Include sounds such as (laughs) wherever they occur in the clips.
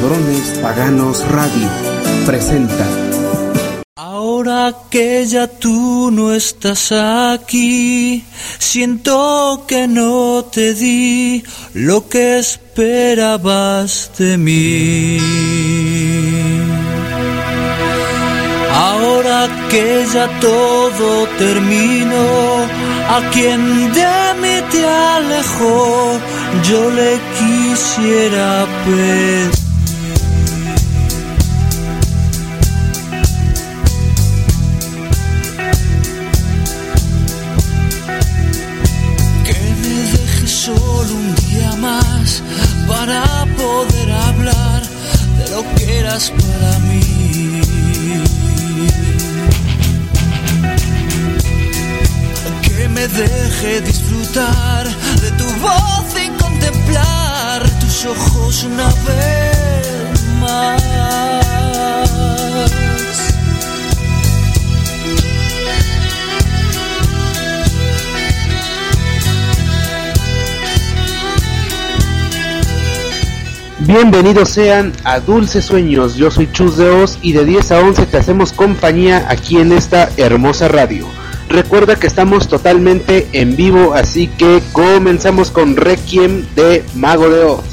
Ladrones Paganos Radio presenta. Ahora que ya tú no estás aquí, siento que no te di lo que esperabas de mí. Ahora que ya todo terminó, a quien de mí te alejó, yo le quisiera pedir. Para poder hablar de lo que eras para mí. Que me deje disfrutar de tu voz y contemplar tus ojos una vez más. Bienvenidos sean a Dulces Sueños. Yo soy Chus de Oz y de 10 a 11 te hacemos compañía aquí en esta hermosa radio. Recuerda que estamos totalmente en vivo, así que comenzamos con Requiem de Mago de Oz.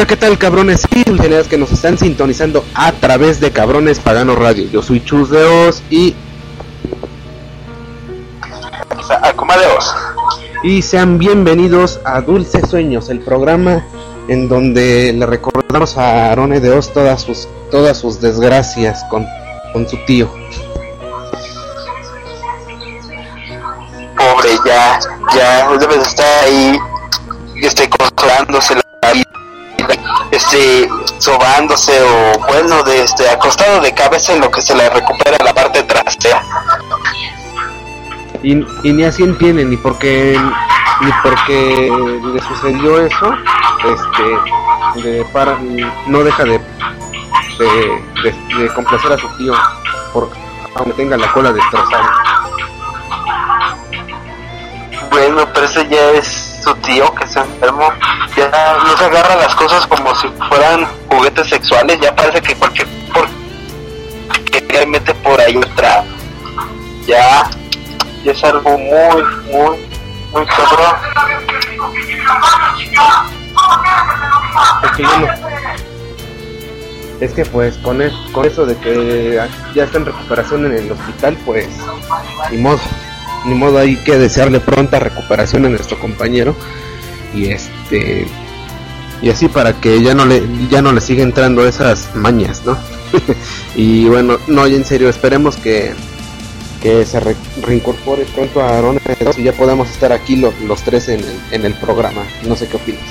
Hola, ¿qué tal cabrones y que nos están sintonizando a través de Cabrones Pagano Radio? Yo soy Chus de Oz y, O sea, y sean bienvenidos a Dulces Sueños, el programa en donde le recordamos a Arone de Oz todas sus, todas sus desgracias con, con su tío. Pobre, ya, ya, debe de estar ahí, este, consolándose la vida, (laughs) este, sobándose o, bueno, de, este, acostado de cabeza en lo que se le recupera la parte trasera. Y, y ni así entiende, ni porque ni porque le sucedió eso, este, de para, no deja de, de, de- de complacer a su tío, por, aunque tenga la cola destrozada. Bueno, pero ese ya es su tío que se enfermó. Ya no se agarra las cosas como si fueran juguetes sexuales. Ya parece que cualquier que mete por ahí otra. Ya, ya es algo muy, muy, muy cabrón. Es que pues con, es- con eso de que ya está en recuperación en el hospital, pues ni modo, ni modo hay que desearle pronta recuperación a nuestro compañero y este y así para que ya no le ya no le siga entrando esas mañas, ¿no? (laughs) y bueno, no, en serio, esperemos que, que se re- reincorpore pronto a Aaron y ya podamos estar aquí lo- los tres en el, en el programa. No sé qué opinas.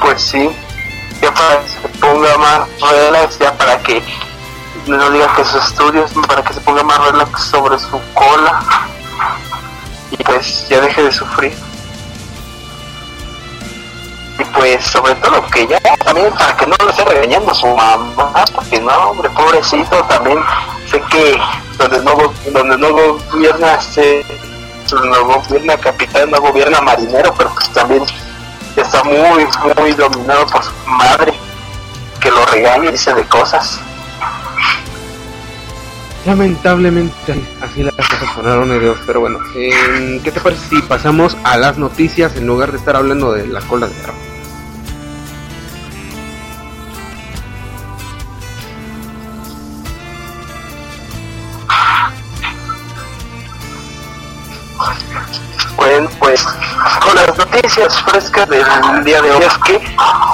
Pues sí, se ponga más relax, ya para que no diga que sus estudios, para que se ponga más relax sobre su cola y pues ya deje de sufrir. Y pues sobre todo que ya también para que no lo esté regañando su mamá, porque no, hombre, pobrecito, también sé que donde no, donde no gobierna se no gobierna capitán, no gobierna marinero, pero pues también está muy, muy dominado por su madre, que lo regaña y dice de cosas. Lamentablemente así las cosas con Aaron Dios, pero bueno, eh, ¿qué te parece si pasamos a las noticias en lugar de estar hablando de la cola de Aaron? Bueno, pues con las noticias frescas del día de hoy es que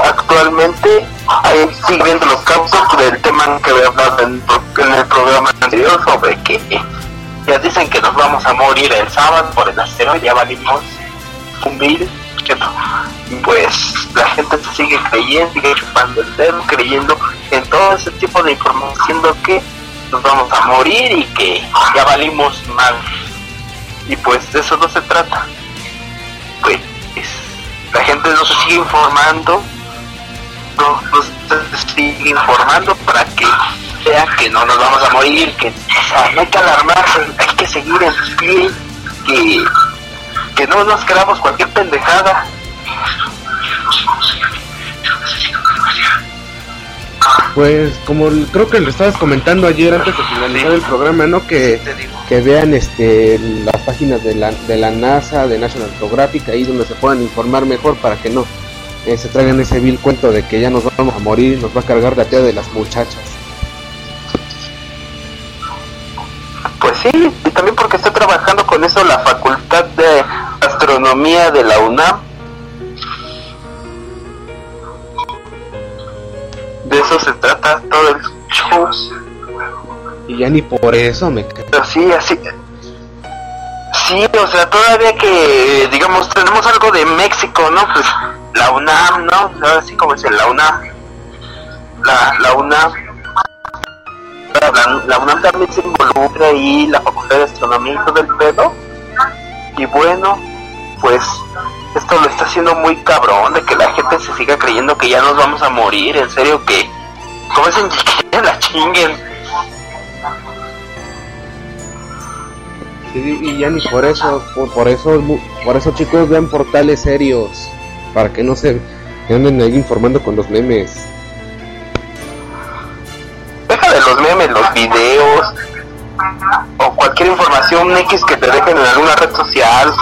actualmente hay siguiendo los casos del tema que hablado en, en el programa anterior sobre que ya dicen que nos vamos a morir el sábado por el asteroide, ya valimos un mil, pues la gente se sigue creyendo, sigue chupando el dedo, creyendo en todo ese tipo de información, diciendo que nos vamos a morir y que ya valimos mal. Y pues de eso no se trata. Pues la gente no se sigue informando no, no se sigue informando para que vea que no nos vamos a morir que o sea, no hay que alarmarse hay que seguir en pie que, que no nos quedamos cualquier pendejada Pues como creo que lo estabas comentando ayer antes de finalizar el programa, ¿no? Que, que vean este las páginas de la, de la NASA, de National Geographic, ahí donde se puedan informar mejor para que no eh, se traigan ese vil cuento de que ya nos vamos a morir y nos va a cargar la tía de las muchachas. Pues sí, y también porque está trabajando con eso la Facultad de Astronomía de la UNAM. De eso se trata todo el show. Y ya ni por eso me Pero sí, así. Sí, o sea, todavía que, digamos, tenemos algo de México, ¿no? Pues la UNAM, ¿no? Así como es la UNAM. La, la UNAM. La, la UNAM también se involucra ahí, la Facultad de Astronomía y todo el pedo. Y bueno, pues esto lo está haciendo muy cabrón, de que la gente se siga creyendo que ya nos vamos a morir, en serio que, como dicen, (laughs) que la chinguen. Y ya ni por eso, por, por eso, por eso chicos vean portales serios, para que no se anden ahí informando con los memes. Deja de los memes, los videos o cualquier información X que te dejen en alguna red social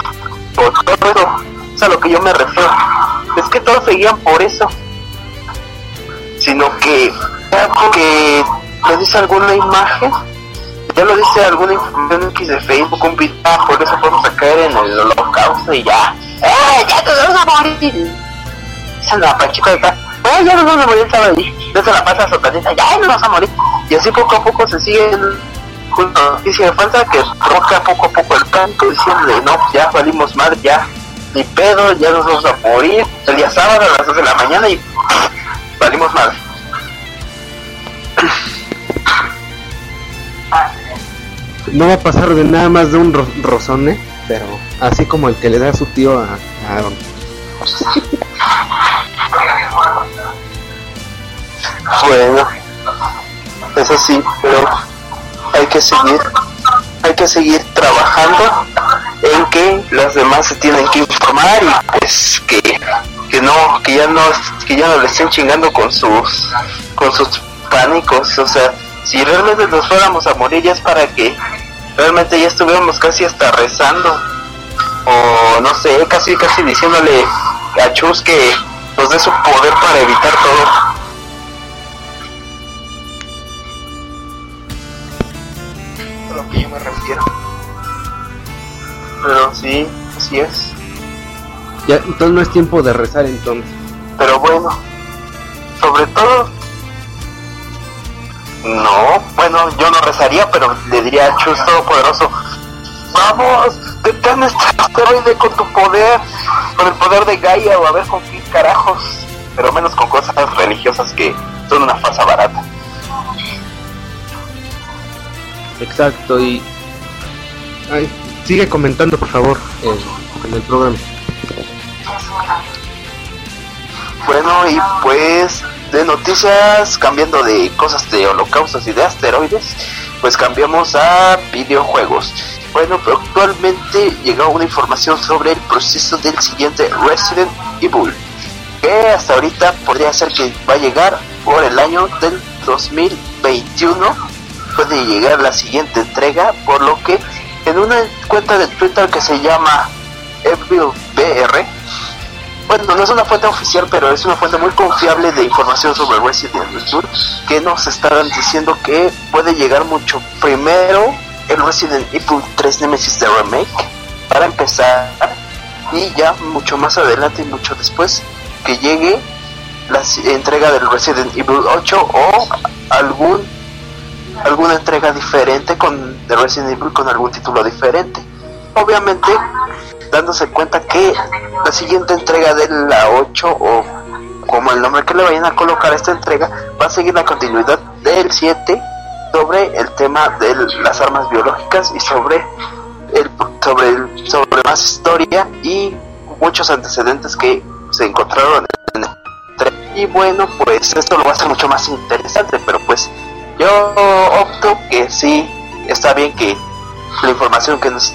o todo eso. Es a lo que yo me refiero. Es que todos seguían por eso. Sino que ya que le dice alguna imagen, ya lo dice alguna información X de Facebook, un ah, por eso podemos a caer en el holocausto y ya. ¡Eh! ¡Ya te vamos a morir! La panchita de acá. ¡Eh! Ya nos vamos a morir el sábado. Y Entonces la pasa sotanita, ya nos vamos a morir. Y así poco a poco se sigue con la noticia de falta que roca poco a poco el canto diciendo no, ya valimos madre, ya ni pedo, ya nos vamos a morir el día sábado a las 2 de la mañana y valimos madre. No va a pasar de nada más de un ro- rozone, pero así como el que le da su tío a, a. Bueno, eso sí, pero hay que seguir, hay que seguir trabajando en que los demás se tienen que informar y pues que, que no, que ya no, que ya no le estén chingando con sus, con sus pánicos, o sea, si realmente nos fuéramos a morir ya es para que realmente ya estuviéramos casi hasta rezando o no sé, casi casi diciéndole a Chus que nos dé su poder para evitar todo. a lo que yo me refiero. Pero sí, así es. Ya, entonces no es tiempo de rezar entonces. Pero bueno, sobre todo, no, bueno, yo no rezaría, pero le diría a Chus Todopoderoso, vamos, detén este asteroide con tu poder, con el poder de Gaia o a ver con qué carajos, pero menos con cosas religiosas que son una falsa barata. Exacto, y... Ay, sigue comentando, por favor, eh, en el programa. Bueno, y pues de noticias, cambiando de cosas de holocaustos y de asteroides, pues cambiamos a videojuegos. Bueno, pero actualmente llegó una información sobre el proceso del siguiente Resident Evil, que hasta ahorita podría ser que va a llegar por el año del 2021. Puede llegar la siguiente entrega, por lo que en una cuenta de Twitter que se llama Evil BR, bueno, no es una fuente oficial, pero es una fuente muy confiable de información sobre Resident Evil, que nos están diciendo que puede llegar mucho primero el Resident Evil 3 Nemesis de Remake, para empezar, y ya mucho más adelante y mucho después, que llegue la entrega del Resident Evil 8 o algún alguna entrega diferente con de Resident Evil con algún título diferente. Obviamente, dándose cuenta que la siguiente entrega de la 8 o como el nombre que le vayan a colocar esta entrega va a seguir la continuidad del 7 sobre el tema de las armas biológicas y sobre el sobre el- sobre más historia y muchos antecedentes que se encontraron en el y bueno pues esto lo va a hacer mucho más interesante pero pues yo opto que sí está bien que la información que nos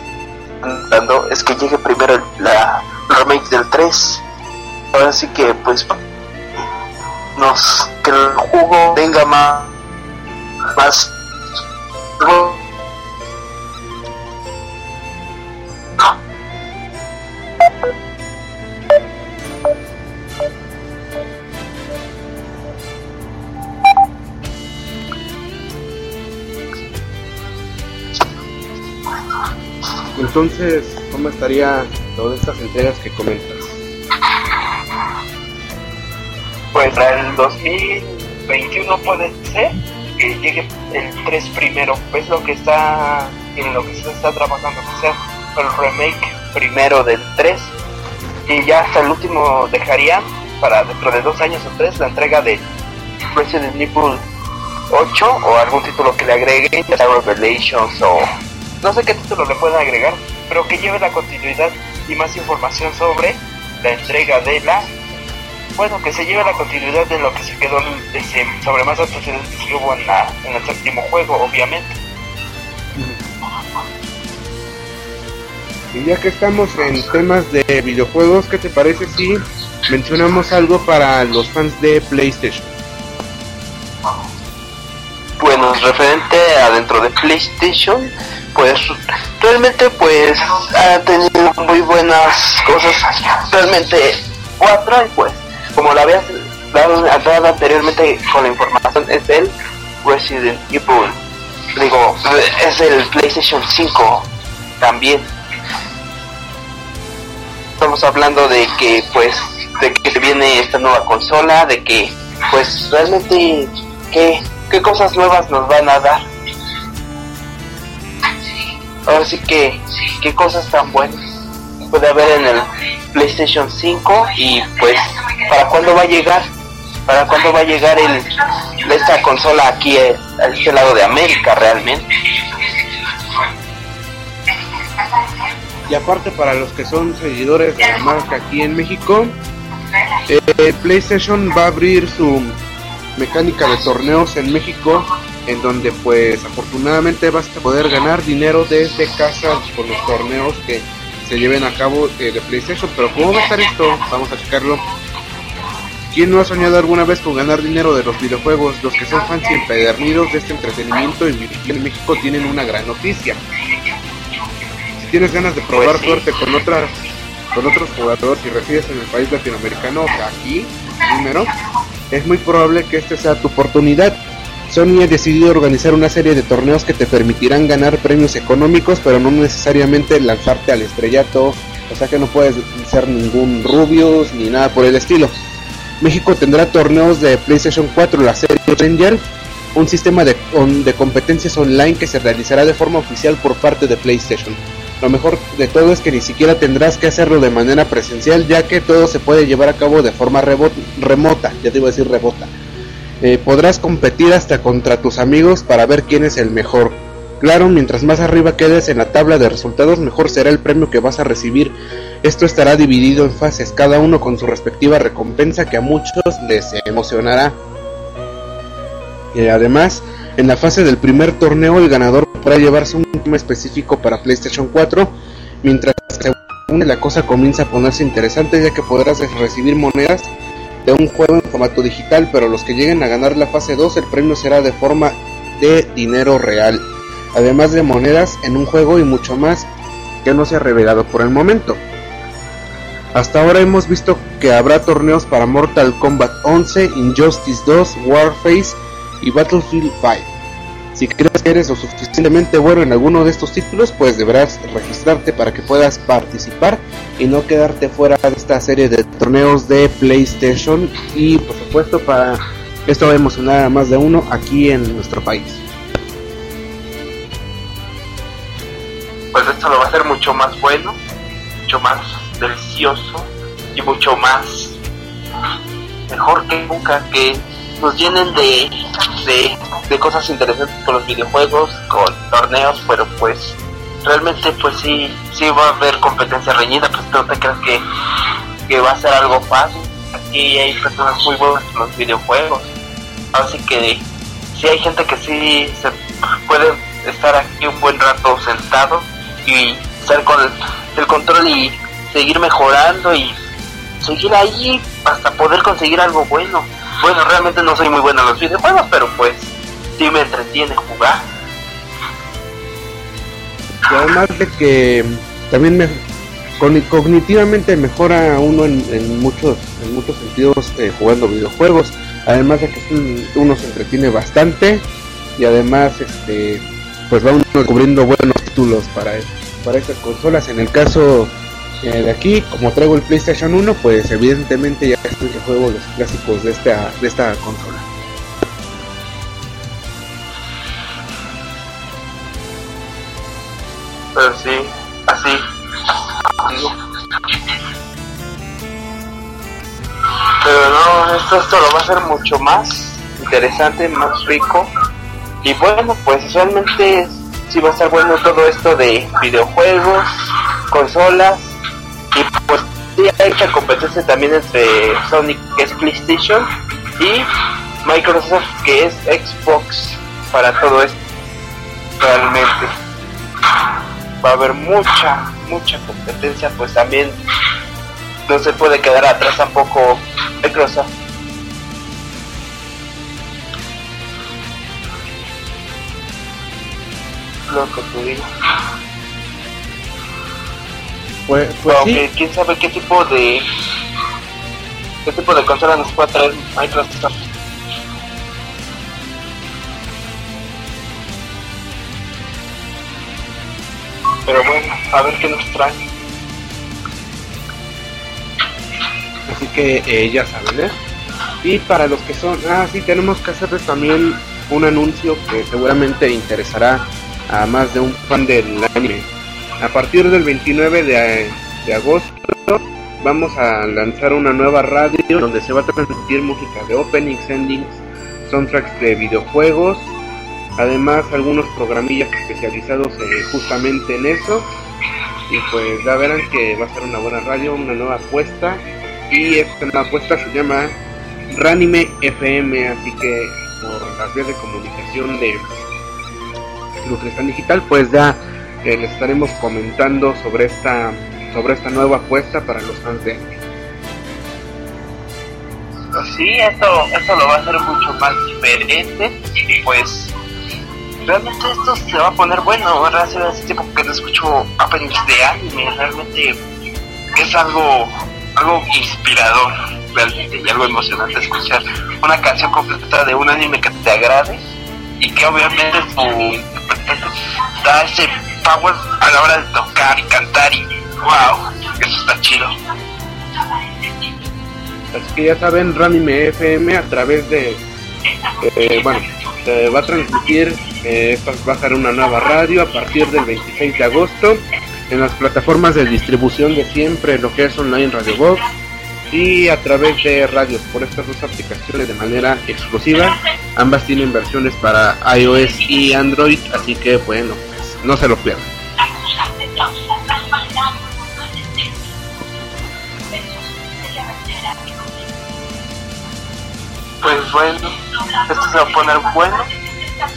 es que llegue primero la remake del 3 ahora sí que pues nos que el juego tenga más más Entonces, ¿cómo estaría todas estas entregas que comentas? Pues para el 2021 puede ser que llegue el 3 primero. Es lo que está en lo que se está trabajando, que sea el remake primero del 3. Y ya hasta el último dejarían para dentro de dos años o tres la entrega de Resident Evil 8 o algún título que le agreguen, Revelations o no sé qué título le puedan agregar, pero que lleve la continuidad y más información sobre la entrega de la bueno, que se lleve la continuidad de lo que se quedó ese, sobre más antecedentes que hubo en, la, en el séptimo juego, obviamente. Y ya que estamos en temas de videojuegos, ¿qué te parece si mencionamos algo para los fans de PlayStation? Bueno, referente a dentro de PlayStation, pues realmente pues ha tenido muy buenas cosas, realmente cuatro y pues como la habías dado, dado anteriormente con la información es el Resident Evil, digo, es el PlayStation 5 también. Estamos hablando de que pues de que viene esta nueva consola, de que pues realmente qué, qué cosas nuevas nos van a dar. Ahora sí que qué cosas tan buenas puede haber en el PlayStation 5 y pues para cuándo va a llegar, para cuándo va a llegar el esta consola aquí eh, a este lado de América realmente. Y aparte para los que son seguidores de la marca aquí en México, eh, PlayStation va a abrir su mecánica de torneos en México, en donde pues afortunadamente vas a poder ganar dinero desde casa con los torneos que se lleven a cabo eh, de PlayStation. Pero ¿cómo va a estar esto? Vamos a checarlo. ¿Quién no ha soñado alguna vez con ganar dinero de los videojuegos? Los que son fans y empedernidos de este entretenimiento en México tienen una gran noticia. Si tienes ganas de probar Pues suerte con otras con otros jugadores y resides en el país latinoamericano, aquí, primero, es muy probable que esta sea tu oportunidad. Sony ha decidido organizar una serie de torneos que te permitirán ganar premios económicos, pero no necesariamente lanzarte al estrellato O sea que no puedes ser ningún Rubius ni nada por el estilo. México tendrá torneos de PlayStation 4, la serie Ranger, un sistema de, de competencias online que se realizará de forma oficial por parte de PlayStation. Lo mejor de todo es que ni siquiera tendrás que hacerlo de manera presencial, ya que todo se puede llevar a cabo de forma remota, ya te iba a decir rebota. Eh, podrás competir hasta contra tus amigos para ver quién es el mejor. Claro, mientras más arriba quedes en la tabla de resultados, mejor será el premio que vas a recibir. Esto estará dividido en fases, cada uno con su respectiva recompensa que a muchos les emocionará. Y además, en la fase del primer torneo, el ganador podrá llevarse un tema específico para PlayStation 4, mientras que la cosa comienza a ponerse interesante, ya que podrás recibir monedas de un juego en formato digital, pero los que lleguen a ganar la fase 2, el premio será de forma de dinero real, además de monedas en un juego y mucho más que no se ha revelado por el momento. Hasta ahora hemos visto que habrá torneos para Mortal Kombat 11, Injustice 2, Warface y Battlefield 5. Si crees que eres lo suficientemente bueno en alguno de estos títulos, pues deberás registrarte para que puedas participar y no quedarte fuera de esta serie de torneos de PlayStation y por supuesto para esto va a emocionar a más de uno aquí en nuestro país. pues esto lo va a hacer mucho más bueno, mucho más delicioso y mucho más mejor que nunca, que nos llenen de, de, de cosas interesantes con los videojuegos, con torneos, pero pues realmente pues sí, sí va a haber competencia reñida, pues no te creas que, que va a ser algo fácil, aquí hay personas muy buenas en los videojuegos, así que sí hay gente que sí se puede estar aquí un buen rato sentado y estar con el, el control y seguir mejorando y seguir ahí hasta poder conseguir algo bueno. Bueno, realmente no soy muy bueno en los videojuegos, pero pues sí me entretiene jugar. Y además de que también me, cognitivamente mejora uno en, en muchos en muchos sentidos eh, jugando videojuegos. Además de que uno se entretiene bastante y además este pues va uno descubriendo buenos títulos para para estas consolas. En el caso eh, de aquí, como traigo el PlayStation 1, pues evidentemente ya estoy que juego los clásicos de esta de esta consola. Pero sí, así. Pero no, esto, esto lo va a hacer mucho más interesante, más rico. Y bueno, pues realmente sí va a estar bueno todo esto de videojuegos, consolas. Y pues sí hay mucha competencia también entre Sonic, que es PlayStation, y Microsoft, que es Xbox, para todo esto. Realmente va a haber mucha, mucha competencia, pues también no se puede quedar atrás tampoco Microsoft. Lo que tú digas. Pues, pues sí, Aunque quién sabe qué tipo de qué tipo de consola nos puede traer Microsoft. Pero bueno, a ver qué nos trae. Así que eh, ya saben, ¿eh? Y para los que son, ah, sí, tenemos que hacerles también un anuncio que seguramente interesará a más de un fan del anime. A partir del 29 de, de agosto vamos a lanzar una nueva radio donde se va a transmitir música de openings, endings, soundtracks de videojuegos, además algunos programillas especializados eh, justamente en eso. Y pues ya verán que va a ser una buena radio, una nueva apuesta y esta nueva apuesta se llama Ranime FM, así que por las vías de comunicación de Lucrestán Digital, pues ya eh, les estaremos comentando sobre esta sobre esta nueva apuesta para los fans de anime. Pues sí, esto, esto lo va a hacer mucho más diferente y pues realmente esto se va a poner bueno, ¿verdad? Hace tiempo que no escucho openings de anime, realmente es algo, algo inspirador realmente y algo emocionante escuchar una canción completa de un anime que te agrade y que obviamente su da ese power a la hora de tocar y cantar y Wow, eso está chido. Así que ya saben, Ranime FM a través de. eh, bueno, se va a transmitir. Eh, va a ser una nueva radio a partir del 26 de agosto en las plataformas de distribución de siempre, lo que es online Radio Box y a través de radios por estas dos aplicaciones de manera exclusiva. Ambas tienen versiones para iOS y Android, así que bueno, no se lo pierdan. Pues bueno, esto se va a poner bueno.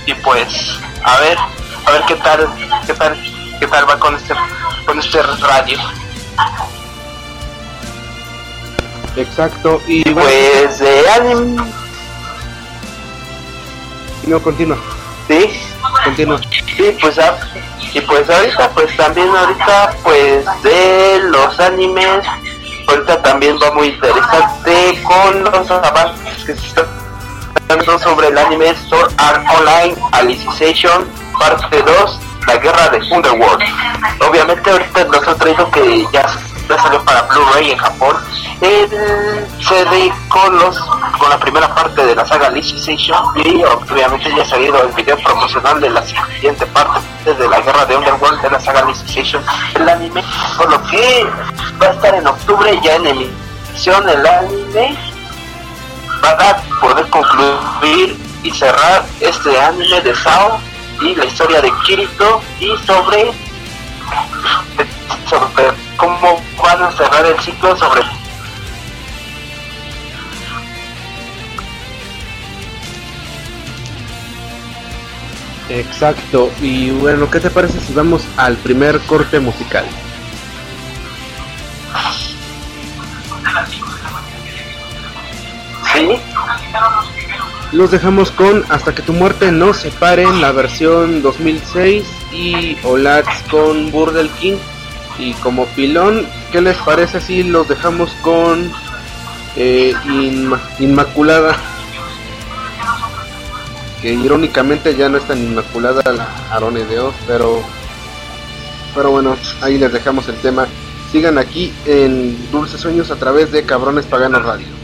Y pues, a ver, a ver qué tal, qué tal, qué tal va con este, con este radio. Exacto, y Pues de anime, no continúa, sí, continúa. Sí, pues ah, y pues ahorita, pues también ahorita, pues de los animes, ahorita también va muy interesante con los avances que se están dando sobre el anime Sword Art Online Alicization parte 2, la guerra de Underworld. Obviamente ahorita nos ha traído que ya, ya salió para Blu-ray en Japón el CD con los con la primera parte de la saga Alicization y obviamente ya ha salido el video promocional de la siguiente parte de la guerra de Underworld de la saga Alicization el anime por lo que va a estar en octubre ya en emisión el anime. Para poder concluir y cerrar este anime de Sao y la historia de Kirito y sobre sobre cómo van a cerrar el ciclo sobre Exacto, y bueno, ¿qué te parece si vamos al primer corte musical? sí Los dejamos con Hasta que tu muerte nos separe en la versión 2006 y Olats con Burdel King. Y como pilón, ¿qué les parece si los dejamos con eh, Inma- Inmaculada? Que irónicamente ya no es tan inmaculada la Arone de pero, pero bueno, ahí les dejamos el tema. Sigan aquí en Dulces Sueños a través de Cabrones Paganos Radio.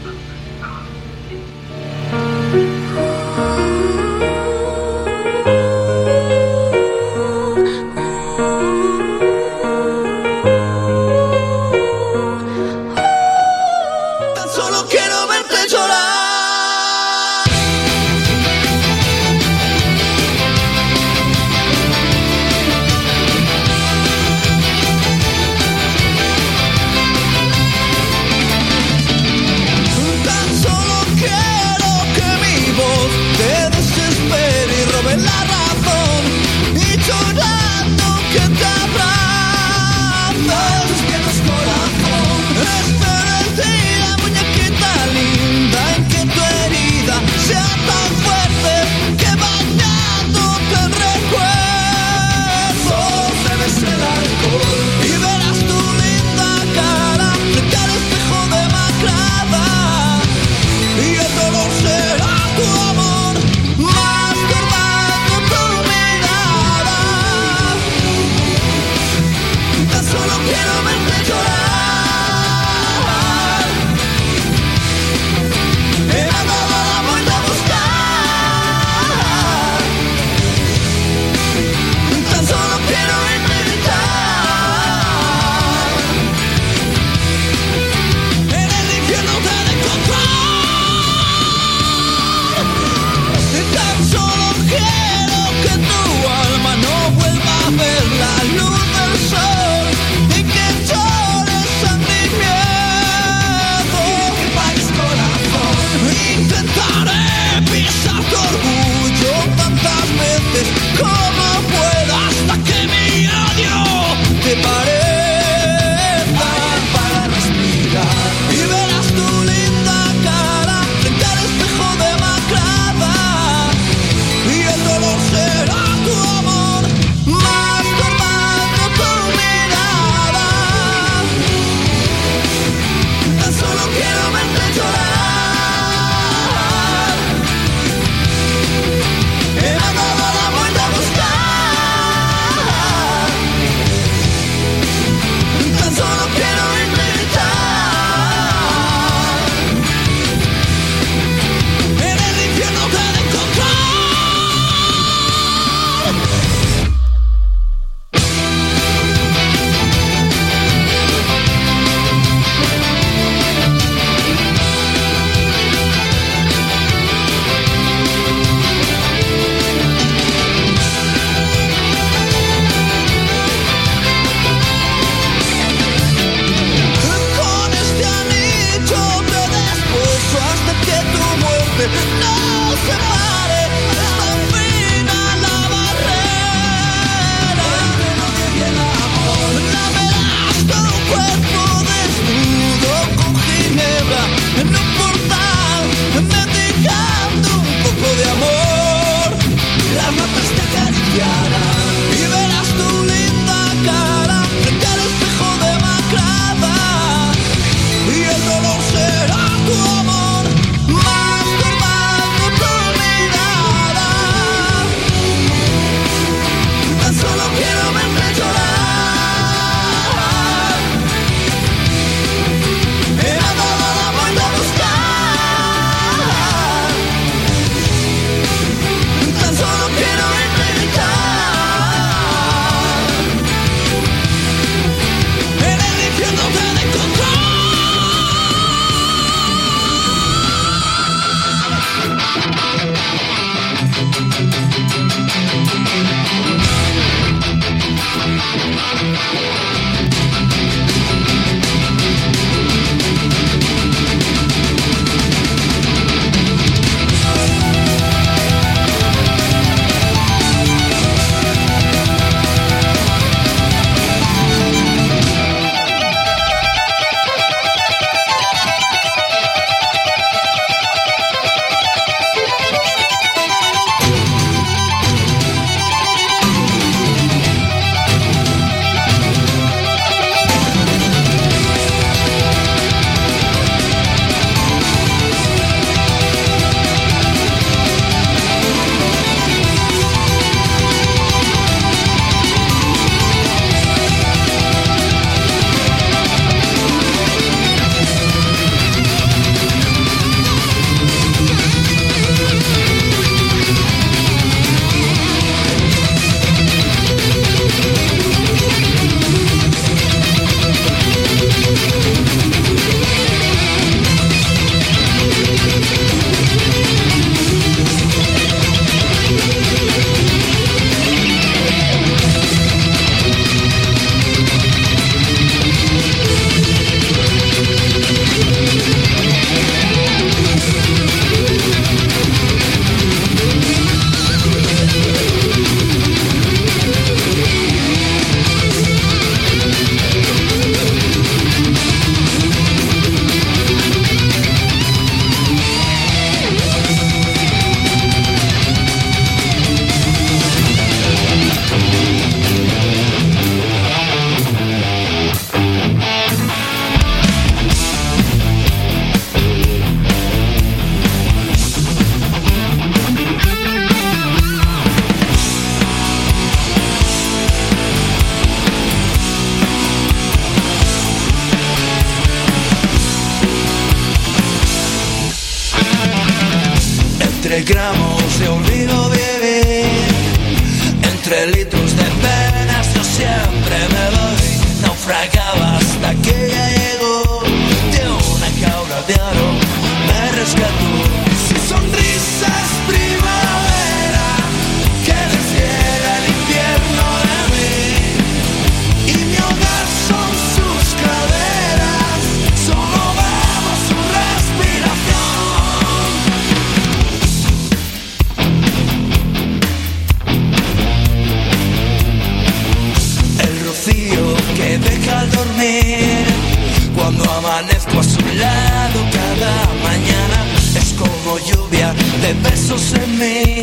cuando amanezco a su lado cada mañana. Es como lluvia de besos en mí,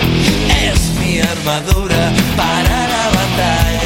es mi armadura para la batalla.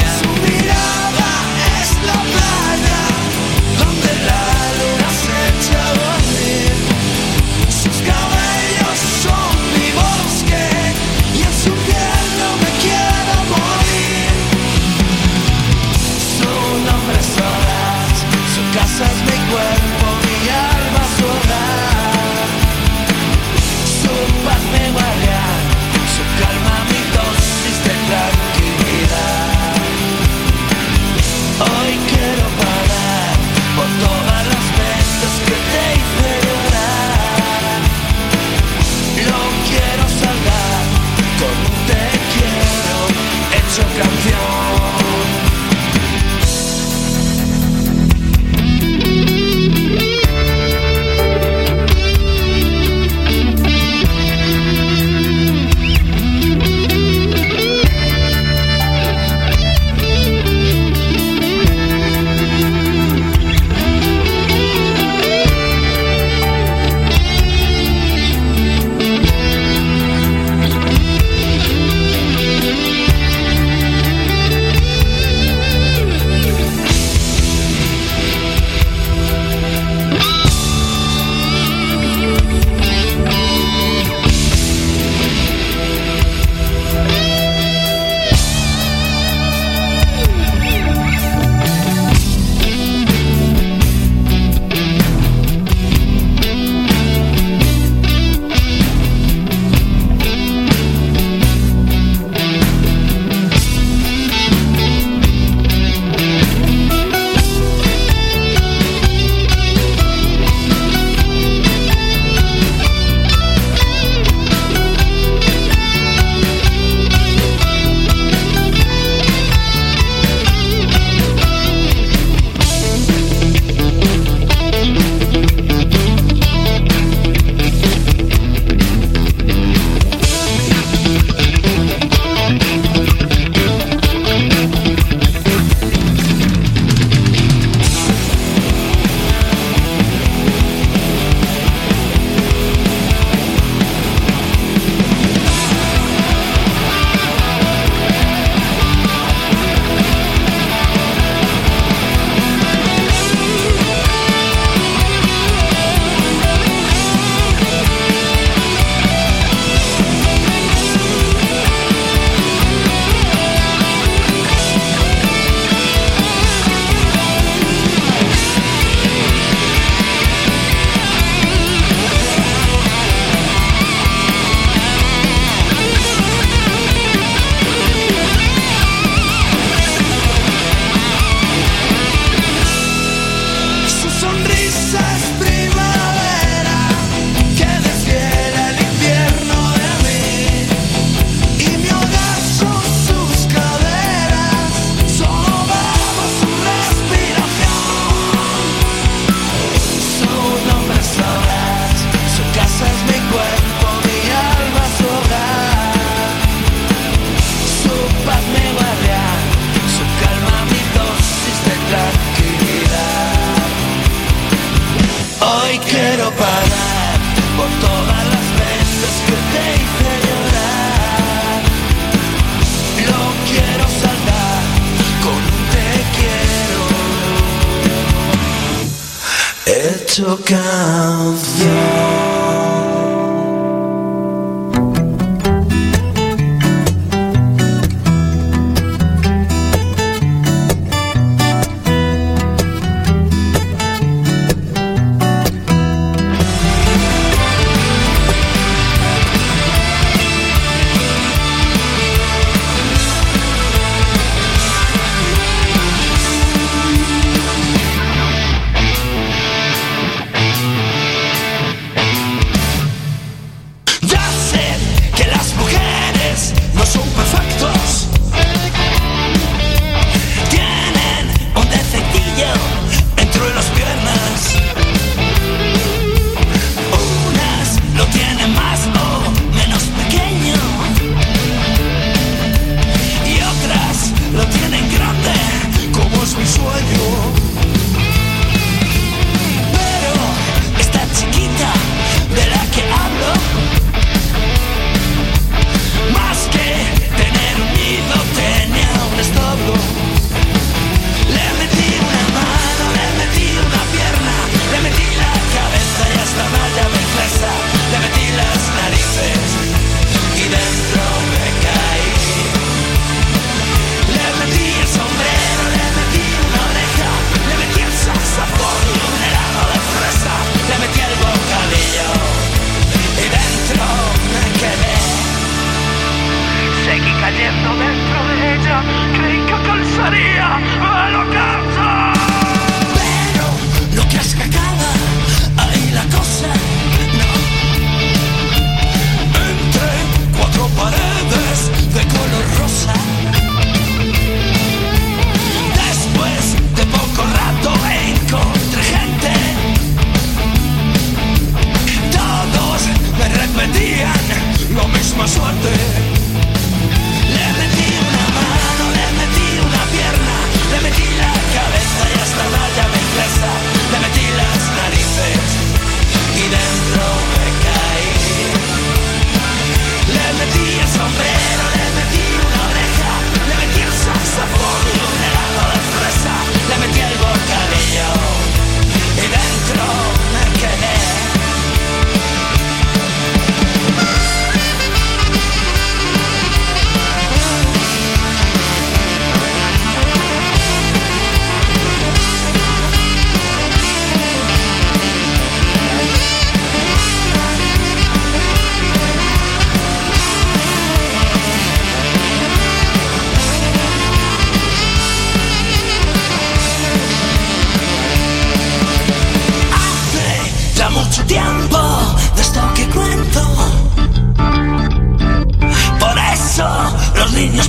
Yeah.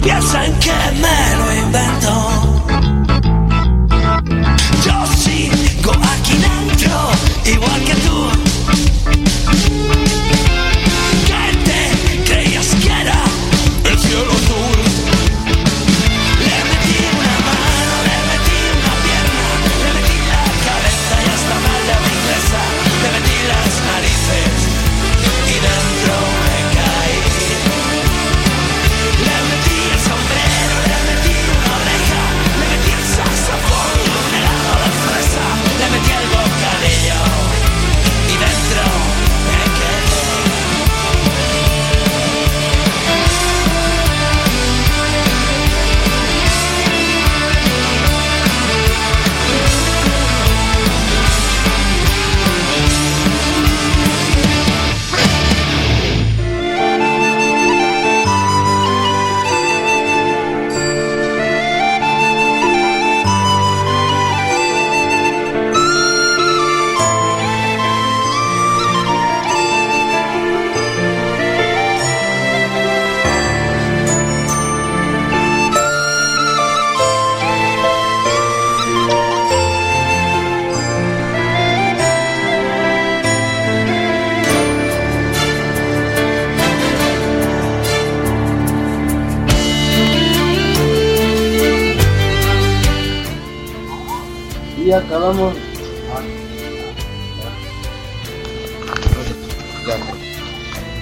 Piensan que me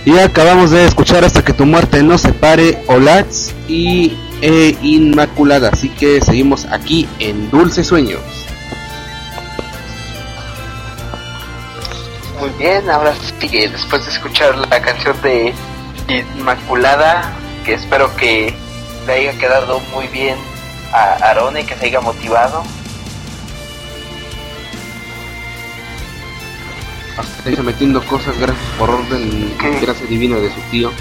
Y acabamos de escuchar hasta que tu muerte nos separe, Olats y eh, Inmaculada. Así que seguimos aquí en Dulces Sueños. Muy bien, ahora sí, que después de escuchar la canción de Inmaculada, que espero que le haya quedado muy bien a Arone, que se haya motivado. Hasta está metiendo cosas gracias por orden, gracias divina de su tío.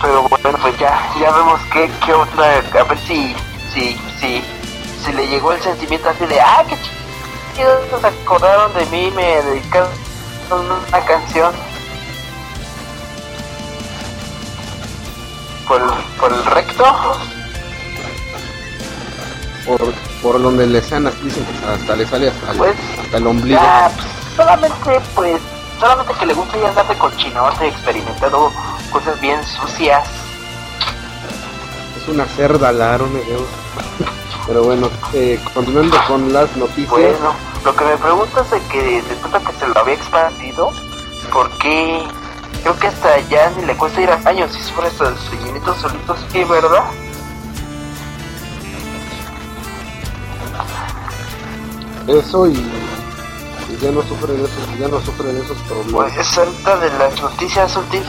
Pero bueno, pues ya, ya vemos qué, qué onda, a ver si, si, si, si le llegó el sentimiento así de, ah, qué chido, se acordaron de mí, me dedicaron una canción. Por, por el recto, Por, por donde le sanas, dicen que hasta le sale hasta, el- Pues, hasta el ombligo. pues, solamente, pues, solamente que le gusta ya andar de cochinote, experimentando cosas bien sucias. Es una cerda la Dios. (laughs) Pero bueno, eh, continuando con las noticias. Bueno, lo que me pregunto es de que después de que se lo había expandido, ¿por qué? Creo que hasta ya ni le cuesta ir a baño si sufre estos sueñitos solitos, ¿sí, verdad? Eso y, ya no sufre de esos, ya no sufre de esos problemas. Pues ahorita de las noticias últimas.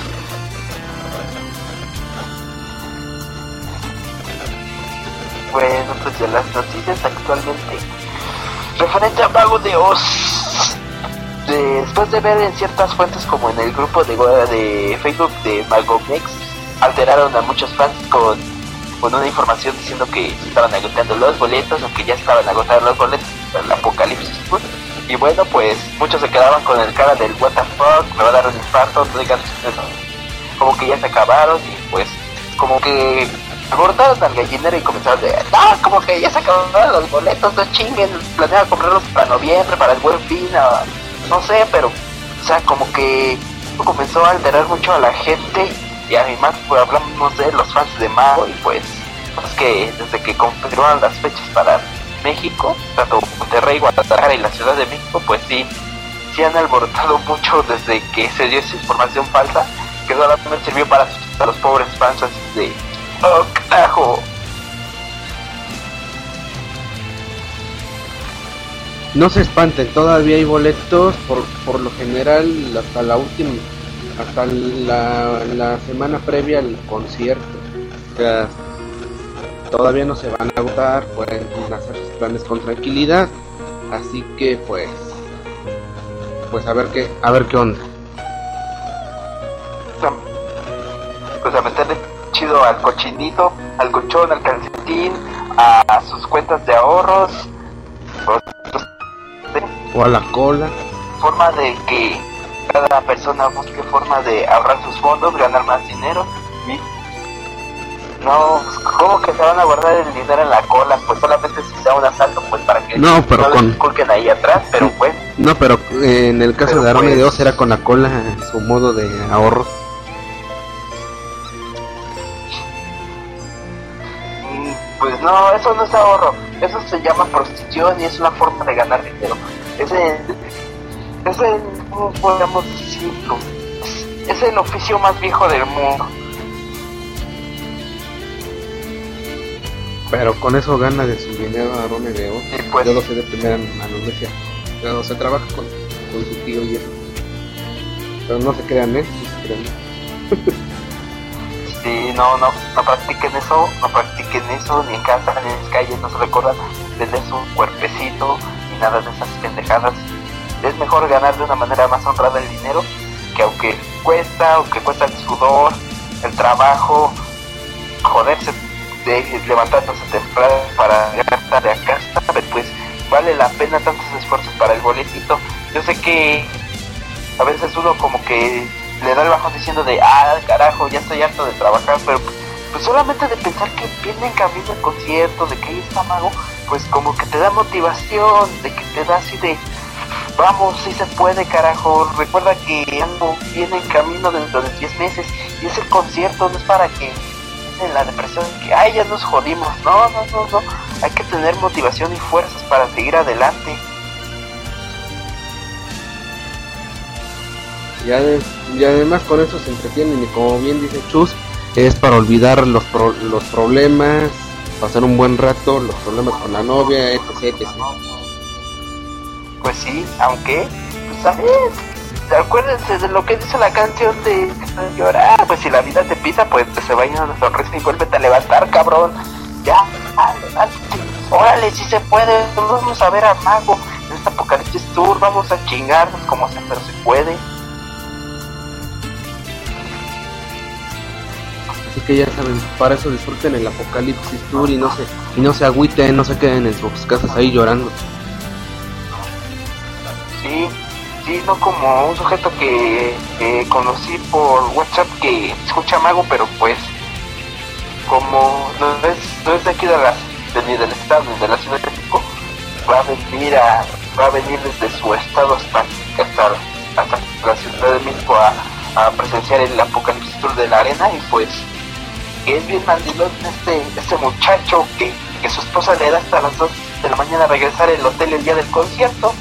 Bueno, pues de las noticias actualmente. Referente a Mago de Oz. Después de ver en ciertas fuentes como en el grupo de, de Facebook de Magomex, alteraron a muchos fans con, con una información diciendo que estaban agotando los boletos o que ya estaban agotados los boletos para el apocalipsis. Y bueno, pues muchos se quedaban con el cara del what the fuck, me va a dar un infarto, no digan eso. Como que ya se acabaron y pues como que abordaron al gallinero y comenzaron de, no, como que ya se acabaron los boletos, no chinguen, planeaba comprarlos para noviembre, para el buen fin, o- no sé, pero, o sea, como que comenzó a alterar mucho a la gente y además pues hablamos de los fans de Mago y pues, pues que desde que confirmaron las fechas para México, tanto Monterrey, Guadalajara y la Ciudad de México, pues sí, sí han alborotado mucho desde que se dio esa información falsa, que solamente sirvió para asustar a los pobres fans de, oh carajo, No se espanten, todavía hay boletos por, por lo general hasta la última, hasta la, la semana previa al concierto. O sea, todavía no se van a agotar, pueden hacer sus planes con tranquilidad. Así que pues, pues a ver qué, a ver qué onda. pues a meterle chido al cochinito, al colchón, al calcetín, a, sus cuentas de ahorros, O a la cola. forma de que cada persona busque forma de ahorrar sus fondos, ganar más dinero y No, pues, ¿cómo que se van a guardar el dinero en la cola? Pues solamente si sea un asalto, pues para que No, pero les con- ahí atrás, pero pues, No, pero eh, en el caso Pero de Aaron y pues- de Oz era con la cola su modo de ahorro. mm, pues no, eso no es ahorro, eso se llama prostitución y es una forma de ganar dinero. Es el, es el, ¿cómo podríamos decirlo? Es, el oficio más viejo del mundo. Pero con eso gana de su dinero Aaron y de Oz. Y pues, Yo lo sé de primera mano, decía. Pero se trabaja con, con su tío y eso. Pero no se crean, ¿eh? No se crean. (laughs) Sí, no, no, no practiquen eso, no practiquen eso, ni en casa, ni en las calles, no se recuerdan tener su cuerpecito, ni nada de esas pendejadas. Es mejor ganar de una manera más honrada el dinero, que aunque cuesta, aunque cuesta el sudor, el trabajo, joderse de levantándose temprano para llegar tarde a casa, pero pues vale la pena tantos esfuerzos para el boletito. Yo sé que a veces uno como que le da el bajón diciendo de, ah, carajo, ya estoy harto de trabajar, pero pues solamente de pensar que viene en camino el concierto, de que ahí está Mago, pues como que te da motivación, de que te da así de, vamos, si se puede, carajo, recuerda que algo viene en camino dentro de 10 meses y ese concierto no es para que en la depresión que, ay, ya nos jodimos, no, no, no, no, hay que tener motivación y fuerzas para seguir adelante. Y, ade- y además con eso se entretienen y como bien dice Chus, es para olvidar los, pro- los problemas, pasar un buen rato, los problemas con la novia, etc. Pues sí, aunque, pues sabes, acuérdense de lo que dice la canción de llorar, pues si la vida te pisa, pues te se vaya una sonrisa y vuélvete a levantar, cabrón. Ya, dale, órale, si se puede, vamos a ver a Mago en este Apocalipsis Tour, vamos a chingarnos como sea, pero se puede. Así que ya saben, para eso disfruten el Apocalipsis Tour y no se, y no se agüiten, no se queden en sus casas ahí llorando. Como un sujeto que, que conocí por WhatsApp que escucha Mago, pero pues como no es, no es de aquí de la, del estado ni de la ciudad de México, va a venir a, va a venir desde su estado hasta, hasta, hasta la ciudad de México a, a presenciar el apocalipsis tour de la arena y pues es bien mandilón este, este muchacho que, que su esposa le da hasta las 2 de la mañana regresar al hotel el día del concierto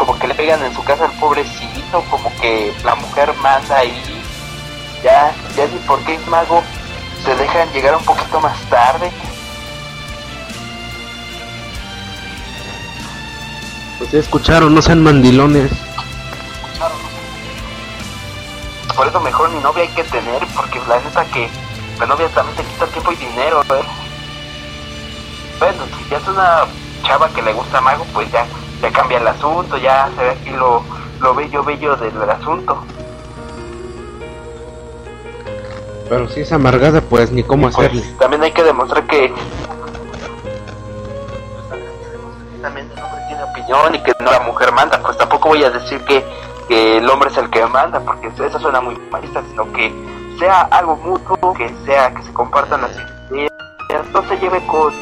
como que le pegan en su casa al pobrecito, como que la mujer manda y ya, ya ni por qué mago se dejan llegar un poquito más tarde. Pues ya escucharon, no sean mandilones. Por eso mejor ni novia hay que tener, porque la neta que la novia también te quita tiempo y dinero, ¿eh? Bueno, si ya es una chava que le gusta a Mago, pues ya, ya cambia el asunto, ya se ve aquí lo, lo bello, bello del, del asunto. Pero si es amargada, pues ni cómo Pues, hacerle. también hay que demostrar que también el hombre tiene opinión y que no la mujer manda. Pues tampoco voy a decir que, que el hombre es el que manda, porque eso suena muy malista, sino que sea algo mutuo, que sea que se compartan las ideas, no se lleve con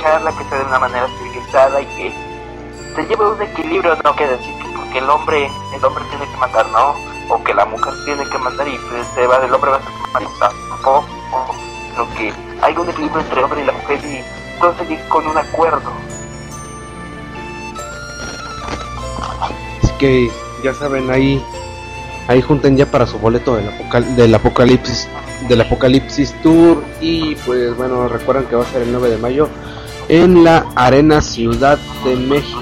charla, que sea de una manera civilizada y que se lleve un equilibrio, no que decir que porque el hombre, el hombre tiene que mandar, no, o que la mujer tiene que mandar y pues se va del hombre va a ser malista, tampoco, sino que hay un equilibrio entre hombre y la mujer y llega con un acuerdo. Así que ya saben, ahí ahí junten ya para su boleto del, apocal- del apocalipsis del apocalipsis tour y pues bueno recuerden que va a ser el 9 de mayo en la arena ciudad de méxico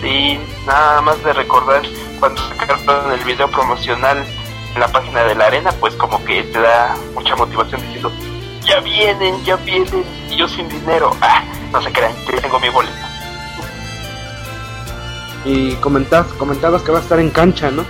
Sí, nada más de recordar cuando sacaron el video promocional en la página de la arena, pues como que te da mucha motivación diciendo, ya vienen, ya vienen, y yo sin dinero, (laughs) ah, no se crean, yo tengo mi boleto. y comentabas comentabas que va a estar en cancha no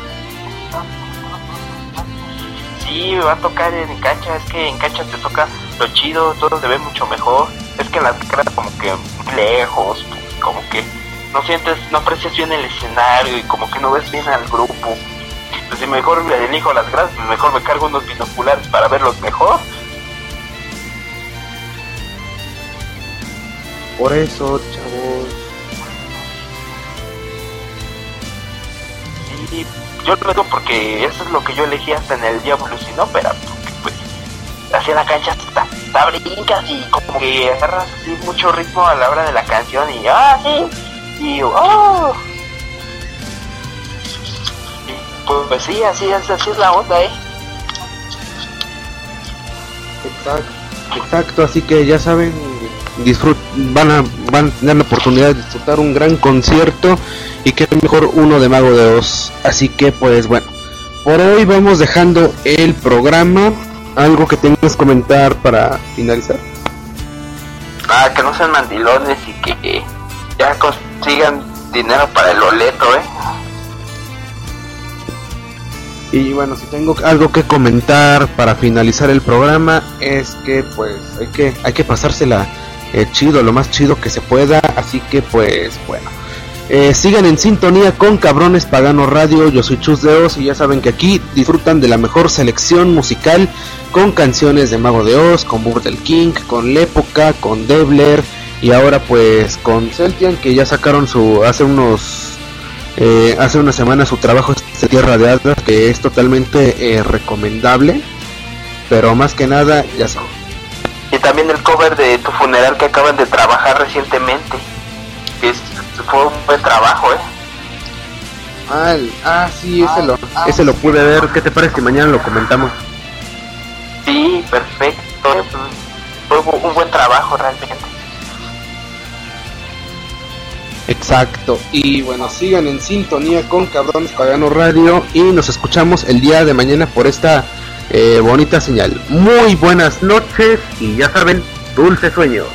Sí, me va a tocar en cancha, es que en cancha te toca lo chido, todo se ve mucho mejor, es que las caras como que lejos, pues, como que no sientes, no aprecias bien el escenario y como que no ves bien al grupo. Pues si mejor me elijo las gradas, pues mejor me cargo unos binoculares para verlos mejor. Por eso, chavos. Y yo lo digo porque eso es lo que yo elegí hasta en el Diablo sin ópera, en la cancha hasta, hasta brincas y como que agarras así mucho ritmo a la hora de la canción y ah sí y oh pues, pues sí así así es la onda eh Exacto, exacto, así que ya saben, disfrut van a van a tener la oportunidad de disfrutar un gran concierto y que mejor uno de Mago de Oz. Así que pues bueno, por hoy vamos dejando el programa. Algo que tengas que comentar para finalizar. ah que no sean mandilones y que ya consigan dinero para el boleto eh Y bueno, si tengo algo que comentar para finalizar el programa es que pues hay que hay que pasársela eh, chido, lo más chido que se pueda, así que pues bueno. Eh, sigan en sintonía con Cabrones Pagano Radio, yo soy Chus de Oz y ya saben que aquí disfrutan de la mejor selección musical con canciones de Mago de Oz, con Burdel King, con Lépoca, con Debler y ahora pues con Celtian que ya sacaron su hace unos eh, hace una semana su trabajo de Tierra de Hadas que es totalmente eh, recomendable, pero más que nada ya saben. y también el cover de tu funeral que acaban de trabajar recientemente que es- fue un buen trabajo eh Ah, el- ah, sí, ese lo, ese lo pude ver. ¿Qué te parece si mañana lo comentamos? Sí, perfecto. Fue un buen trabajo realmente. Exacto. Y bueno, sigan en sintonía con Cabrones Pagano Radio y nos escuchamos el día de mañana por esta eh, bonita señal. Muy buenas noches y ya saben, dulces sueños.